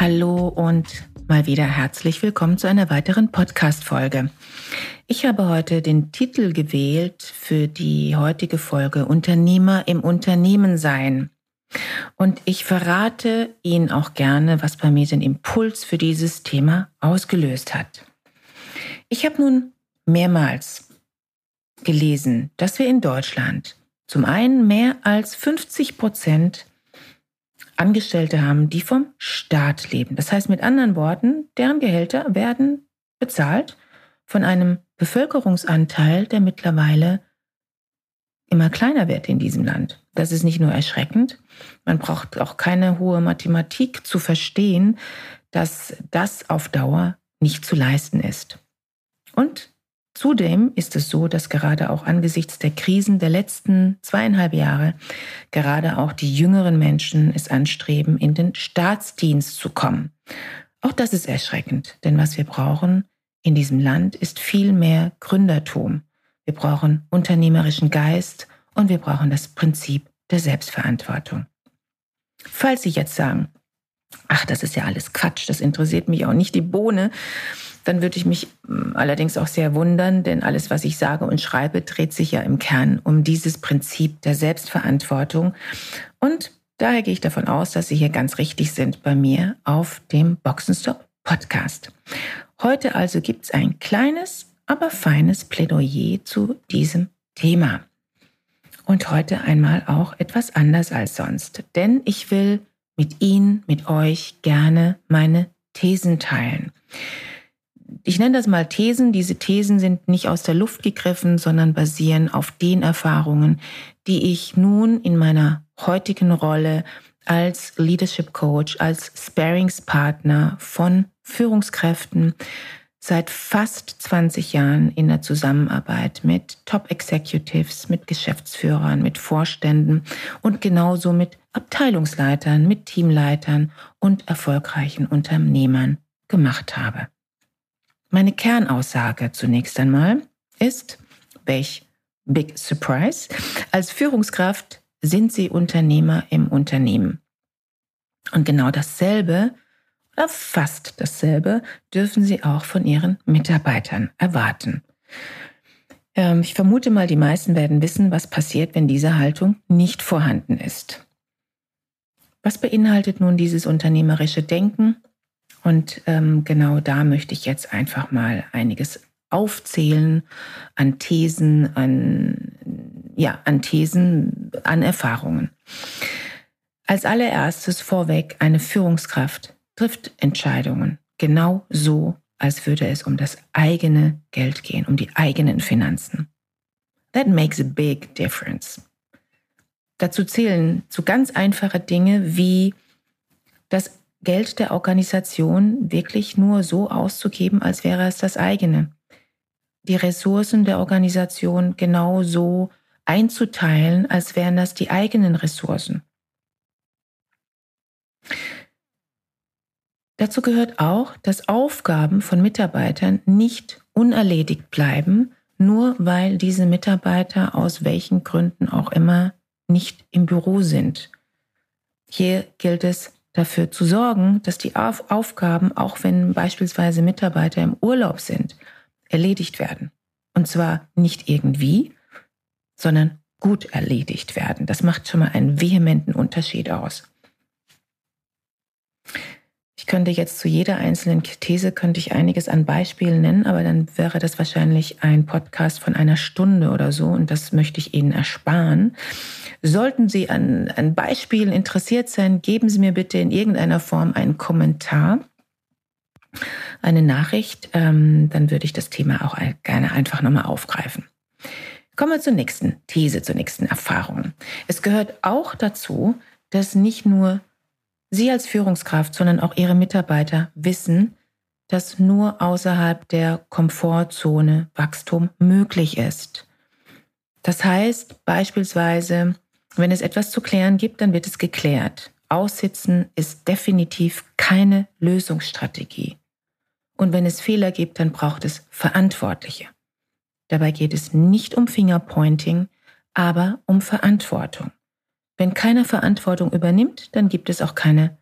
Hallo und mal wieder herzlich willkommen zu einer weiteren Podcast-Folge. Ich habe heute den Titel gewählt für die heutige Folge Unternehmer im Unternehmen sein. Und ich verrate Ihnen auch gerne, was bei mir den Impuls für dieses Thema ausgelöst hat. Ich habe nun mehrmals gelesen, dass wir in Deutschland zum einen mehr als 50 Prozent Angestellte haben, die vom Staat leben. Das heißt mit anderen Worten, deren Gehälter werden bezahlt von einem Bevölkerungsanteil, der mittlerweile immer kleiner wird in diesem Land. Das ist nicht nur erschreckend, man braucht auch keine hohe Mathematik zu verstehen, dass das auf Dauer nicht zu leisten ist. Und Zudem ist es so, dass gerade auch angesichts der Krisen der letzten zweieinhalb Jahre gerade auch die jüngeren Menschen es anstreben, in den Staatsdienst zu kommen. Auch das ist erschreckend, denn was wir brauchen in diesem Land ist viel mehr Gründertum. Wir brauchen unternehmerischen Geist und wir brauchen das Prinzip der Selbstverantwortung. Falls Sie jetzt sagen, ach, das ist ja alles Quatsch, das interessiert mich auch nicht die Bohne, dann würde ich mich hm, allerdings auch sehr wundern, denn alles, was ich sage und schreibe, dreht sich ja im Kern um dieses Prinzip der Selbstverantwortung. Und daher gehe ich davon aus, dass Sie hier ganz richtig sind bei mir auf dem Boxenstop Podcast. Heute also gibt es ein kleines, aber feines Plädoyer zu diesem Thema. Und heute einmal auch etwas anders als sonst, denn ich will mit Ihnen, mit euch gerne meine Thesen teilen ich nenne das mal Thesen. Diese Thesen sind nicht aus der Luft gegriffen, sondern basieren auf den Erfahrungen, die ich nun in meiner heutigen Rolle als Leadership Coach, als Sparingspartner von Führungskräften seit fast 20 Jahren in der Zusammenarbeit mit Top Executives, mit Geschäftsführern, mit Vorständen und genauso mit Abteilungsleitern, mit Teamleitern und erfolgreichen Unternehmern gemacht habe. Meine Kernaussage zunächst einmal ist, welch Big Surprise, als Führungskraft sind Sie Unternehmer im Unternehmen. Und genau dasselbe oder fast dasselbe dürfen Sie auch von Ihren Mitarbeitern erwarten. Ähm, ich vermute mal, die meisten werden wissen, was passiert, wenn diese Haltung nicht vorhanden ist. Was beinhaltet nun dieses unternehmerische Denken? Und ähm, genau da möchte ich jetzt einfach mal einiges aufzählen an Thesen, an, ja, an Thesen, an Erfahrungen. Als allererstes vorweg, eine Führungskraft trifft Entscheidungen genau so, als würde es um das eigene Geld gehen, um die eigenen Finanzen. That makes a big difference. Dazu zählen so ganz einfache Dinge wie das Geld der Organisation wirklich nur so auszugeben, als wäre es das eigene. Die Ressourcen der Organisation genau so einzuteilen, als wären das die eigenen Ressourcen. Dazu gehört auch, dass Aufgaben von Mitarbeitern nicht unerledigt bleiben, nur weil diese Mitarbeiter aus welchen Gründen auch immer nicht im Büro sind. Hier gilt es, dafür zu sorgen, dass die Auf Aufgaben, auch wenn beispielsweise Mitarbeiter im Urlaub sind, erledigt werden. Und zwar nicht irgendwie, sondern gut erledigt werden. Das macht schon mal einen vehementen Unterschied aus. Ich könnte jetzt zu jeder einzelnen These könnte ich einiges an Beispielen nennen, aber dann wäre das wahrscheinlich ein Podcast von einer Stunde oder so und das möchte ich Ihnen ersparen. Sollten Sie an, an Beispielen interessiert sein, geben Sie mir bitte in irgendeiner Form einen Kommentar, eine Nachricht, ähm, dann würde ich das Thema auch gerne einfach nochmal aufgreifen. Kommen wir zur nächsten These, zur nächsten Erfahrung. Es gehört auch dazu, dass nicht nur Sie als Führungskraft, sondern auch Ihre Mitarbeiter wissen, dass nur außerhalb der Komfortzone Wachstum möglich ist. Das heißt beispielsweise, wenn es etwas zu klären gibt, dann wird es geklärt. Aussitzen ist definitiv keine Lösungsstrategie. Und wenn es Fehler gibt, dann braucht es Verantwortliche. Dabei geht es nicht um Fingerpointing, aber um Verantwortung. Wenn keiner Verantwortung übernimmt, dann gibt es auch keine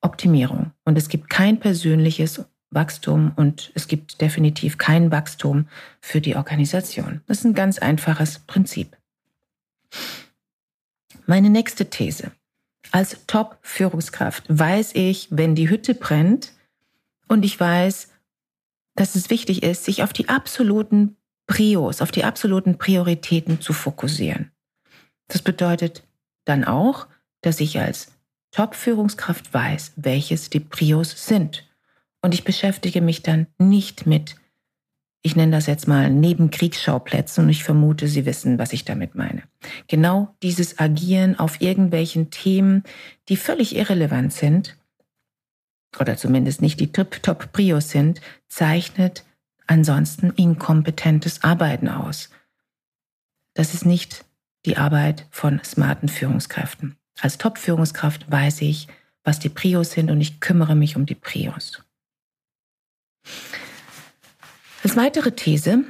Optimierung. Und es gibt kein persönliches Wachstum und es gibt definitiv kein Wachstum für die Organisation. Das ist ein ganz einfaches Prinzip. Meine nächste These. Als Top-Führungskraft weiß ich, wenn die Hütte brennt und ich weiß, dass es wichtig ist, sich auf die absoluten Prios, auf die absoluten Prioritäten zu fokussieren. Das bedeutet dann auch, dass ich als Top-Führungskraft weiß, welches die Prios sind. Und ich beschäftige mich dann nicht mit, ich nenne das jetzt mal Nebenkriegsschauplätzen und ich vermute, Sie wissen, was ich damit meine. Genau dieses Agieren auf irgendwelchen Themen, die völlig irrelevant sind, oder zumindest nicht die Top-Prios sind, zeichnet ansonsten inkompetentes Arbeiten aus. Das ist nicht die Arbeit von smarten Führungskräften. Als Top-Führungskraft weiß ich, was die Prios sind und ich kümmere mich um die Prios. Als weitere These,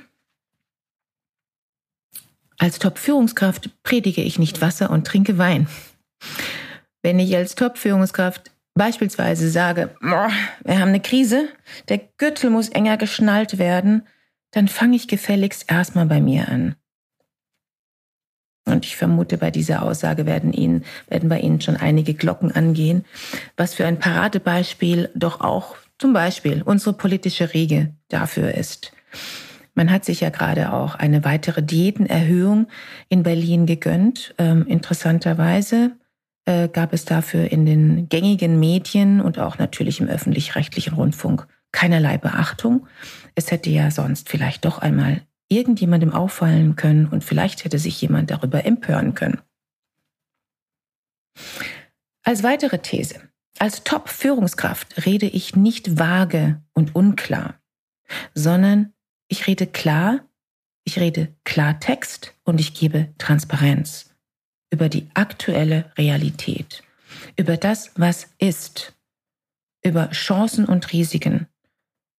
als Top-Führungskraft predige ich nicht Wasser und trinke Wein. Wenn ich als Top-Führungskraft beispielsweise sage, wir haben eine Krise, der Gürtel muss enger geschnallt werden, dann fange ich gefälligst erstmal bei mir an. Und ich vermute, bei dieser Aussage werden Ihnen, werden bei Ihnen schon einige Glocken angehen, was für ein Paradebeispiel doch auch zum Beispiel unsere politische Riege dafür ist. Man hat sich ja gerade auch eine weitere Diätenerhöhung in Berlin gegönnt. Ähm, interessanterweise äh, gab es dafür in den gängigen Medien und auch natürlich im öffentlich-rechtlichen Rundfunk keinerlei Beachtung. Es hätte ja sonst vielleicht doch einmal irgendjemandem auffallen können und vielleicht hätte sich jemand darüber empören können. Als weitere These. Als Top-Führungskraft rede ich nicht vage und unklar, sondern ich rede klar, ich rede Klartext und ich gebe Transparenz über die aktuelle Realität, über das, was ist, über Chancen und Risiken,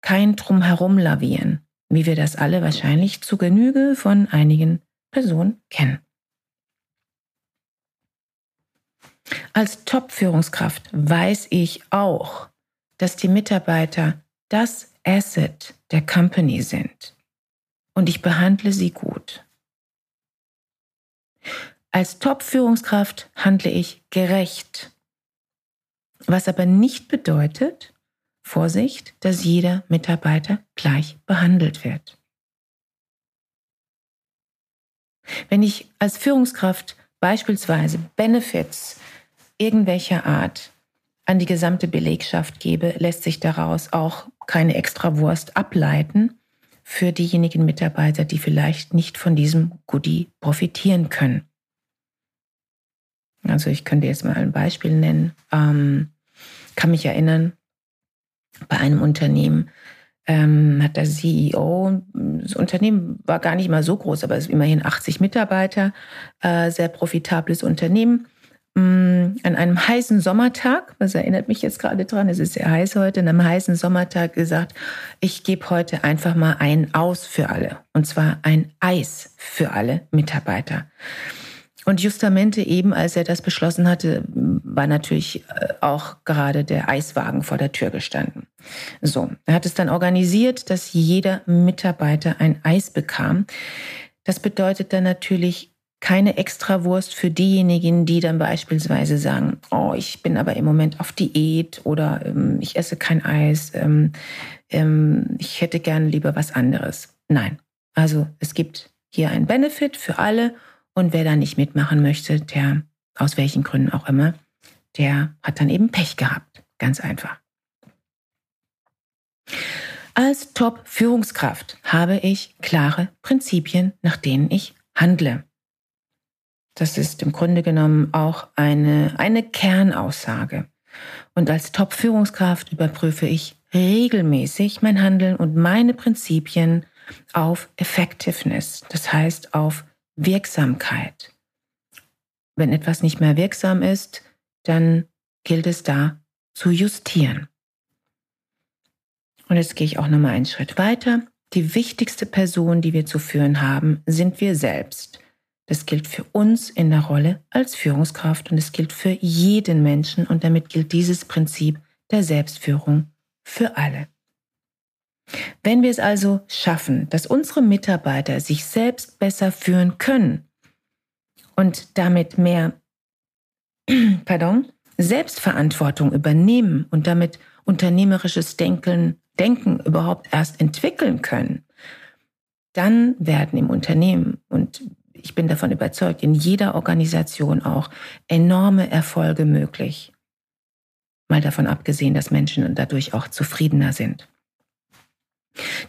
kein Drumherum lavieren, wie wir das alle wahrscheinlich zu Genüge von einigen Personen kennen. Als Top-Führungskraft weiß ich auch, dass die Mitarbeiter das Asset der Company sind und ich behandle sie gut. Als Top-Führungskraft handle ich gerecht, was aber nicht bedeutet, Vorsicht, dass jeder Mitarbeiter gleich behandelt wird. Wenn ich als Führungskraft beispielsweise Benefits irgendwelcher Art an die gesamte Belegschaft gebe, lässt sich daraus auch keine Extrawurst ableiten für diejenigen Mitarbeiter, die vielleicht nicht von diesem Goodie profitieren können. Also ich könnte jetzt mal ein Beispiel nennen. Ähm, kann mich erinnern, bei einem Unternehmen ähm, hat der CEO, das Unternehmen war gar nicht mal so groß, aber es ist immerhin 80 Mitarbeiter, äh, sehr profitables Unternehmen. Ähm, an einem heißen Sommertag, das erinnert mich jetzt gerade dran, es ist sehr heiß heute, an einem heißen Sommertag gesagt, ich gebe heute einfach mal ein Aus für alle. Und zwar ein Eis für alle Mitarbeiter. Und justamente eben, als er das beschlossen hatte, war natürlich äh, auch gerade der Eiswagen vor der Tür gestanden. So, er hat es dann organisiert, dass jeder Mitarbeiter ein Eis bekam. Das bedeutet dann natürlich keine Extrawurst für diejenigen, die dann beispielsweise sagen, oh, ich bin aber im Moment auf Diät oder ähm, ich esse kein Eis, ähm, ähm, ich hätte gerne lieber was anderes. Nein, also es gibt hier einen Benefit für alle und wer da nicht mitmachen möchte, der aus welchen Gründen auch immer, der hat dann eben Pech gehabt. Ganz einfach. Als Top-Führungskraft habe ich klare Prinzipien, nach denen ich handle. Das ist im Grunde genommen auch eine, eine Kernaussage. Und als Top-Führungskraft überprüfe ich regelmäßig mein Handeln und meine Prinzipien auf Effectiveness, das heißt auf Wirksamkeit. Wenn etwas nicht mehr wirksam ist, dann gilt es da zu justieren. Und jetzt gehe ich auch nochmal einen Schritt weiter. Die wichtigste Person, die wir zu führen haben, sind wir selbst. Das gilt für uns in der Rolle als Führungskraft und es gilt für jeden Menschen und damit gilt dieses Prinzip der Selbstführung für alle. Wenn wir es also schaffen, dass unsere Mitarbeiter sich selbst besser führen können und damit mehr pardon, Selbstverantwortung übernehmen und damit unternehmerisches Denken, Denken überhaupt erst entwickeln können, dann werden im Unternehmen und ich bin davon überzeugt, in jeder Organisation auch enorme Erfolge möglich. Mal davon abgesehen, dass Menschen dadurch auch zufriedener sind.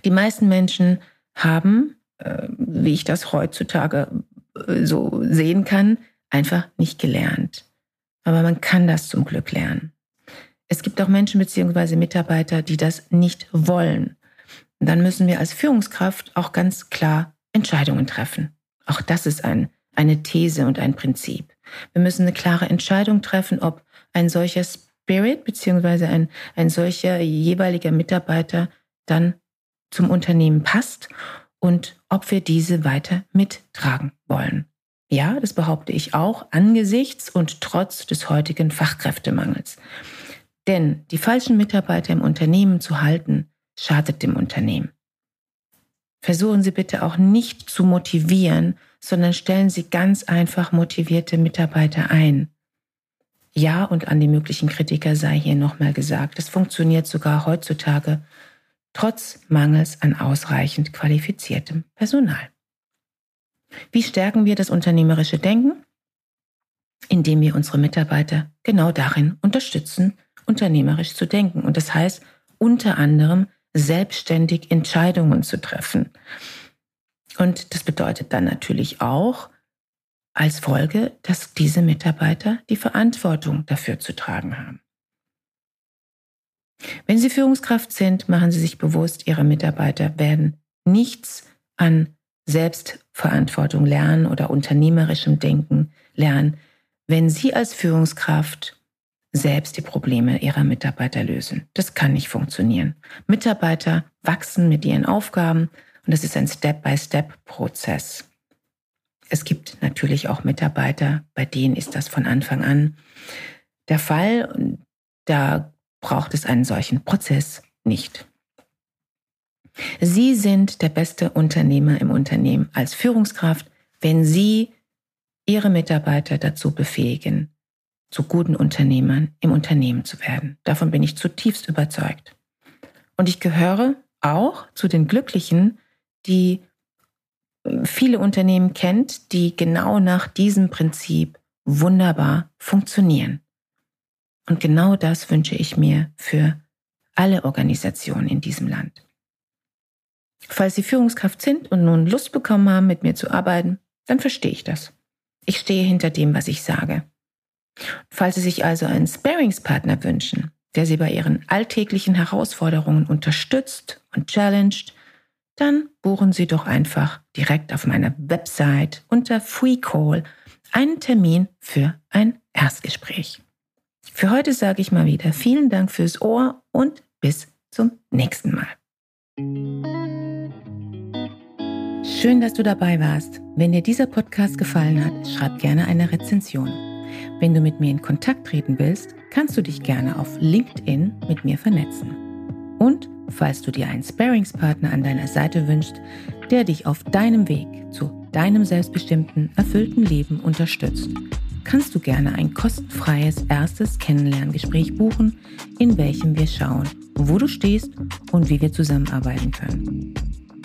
Die meisten Menschen haben, äh, wie ich das heutzutage äh, so sehen kann, einfach nicht gelernt. Aber man kann das zum Glück lernen. Es gibt auch Menschen bzw. Mitarbeiter, die das nicht wollen. dann müssen wir als Führungskraft auch ganz klar Entscheidungen treffen. Auch das ist ein, eine These und ein Prinzip. Wir müssen eine klare Entscheidung treffen, ob ein solcher Spirit bzw. Ein, ein solcher jeweiliger Mitarbeiter dann zum Unternehmen passt und ob wir diese weiter mittragen wollen. Ja, das behaupte ich auch angesichts und trotz des heutigen Fachkräftemangels. Denn die falschen Mitarbeiter im Unternehmen zu halten, schadet dem Unternehmen. Versuchen Sie bitte auch nicht zu motivieren, sondern stellen Sie ganz einfach motivierte Mitarbeiter ein. Ja, und an die möglichen Kritiker sei hier nochmal gesagt, es funktioniert sogar heutzutage trotz Mangels an ausreichend qualifiziertem Personal. Wie stärken wir das unternehmerische Denken? Indem wir unsere Mitarbeiter genau darin unterstützen, unternehmerisch zu denken. Und das heißt unter anderem selbstständig Entscheidungen zu treffen. Und das bedeutet dann natürlich auch als Folge, dass diese Mitarbeiter die Verantwortung dafür zu tragen haben. Wenn Sie Führungskraft sind, machen Sie sich bewusst, Ihre Mitarbeiter werden nichts an Selbstverantwortung lernen oder unternehmerischem Denken lernen, wenn Sie als Führungskraft selbst die Probleme ihrer Mitarbeiter lösen. Das kann nicht funktionieren. Mitarbeiter wachsen mit ihren Aufgaben und das ist ein Step-by-Step-Prozess. Es gibt natürlich auch Mitarbeiter, bei denen ist das von Anfang an der Fall. Da braucht es einen solchen Prozess nicht. Sie sind der beste Unternehmer im Unternehmen als Führungskraft, wenn Sie Ihre Mitarbeiter dazu befähigen, zu guten Unternehmern im Unternehmen zu werden. Davon bin ich zutiefst überzeugt. Und ich gehöre auch zu den Glücklichen, die äh, viele Unternehmen kennt, die genau nach diesem Prinzip wunderbar funktionieren. Und genau das wünsche ich mir für alle Organisationen in diesem Land. Falls Sie Führungskraft sind und nun Lust bekommen haben, mit mir zu arbeiten, dann verstehe ich das. Ich stehe hinter dem, was ich sage. Falls Sie sich also einen Sparingspartner wünschen, der Sie bei Ihren alltäglichen Herausforderungen unterstützt und challenged, dann buchen Sie doch einfach direkt auf meiner Website unter Free Call einen Termin für ein Erstgespräch. Für heute sage ich mal wieder vielen Dank fürs Ohr und bis zum nächsten Mal. Schön, dass du dabei warst. Wenn dir dieser Podcast gefallen hat, schreib gerne eine Rezension. Wenn du mit mir in Kontakt treten willst, kannst du dich gerne auf LinkedIn mit mir vernetzen. Und falls du dir einen Sparingspartner an deiner Seite wünschst, der dich auf deinem Weg zu deinem selbstbestimmten, erfüllten Leben unterstützt, kannst du gerne ein kostenfreies erstes Kennenlerngespräch buchen, in welchem wir schauen, wo du stehst und wie wir zusammenarbeiten können.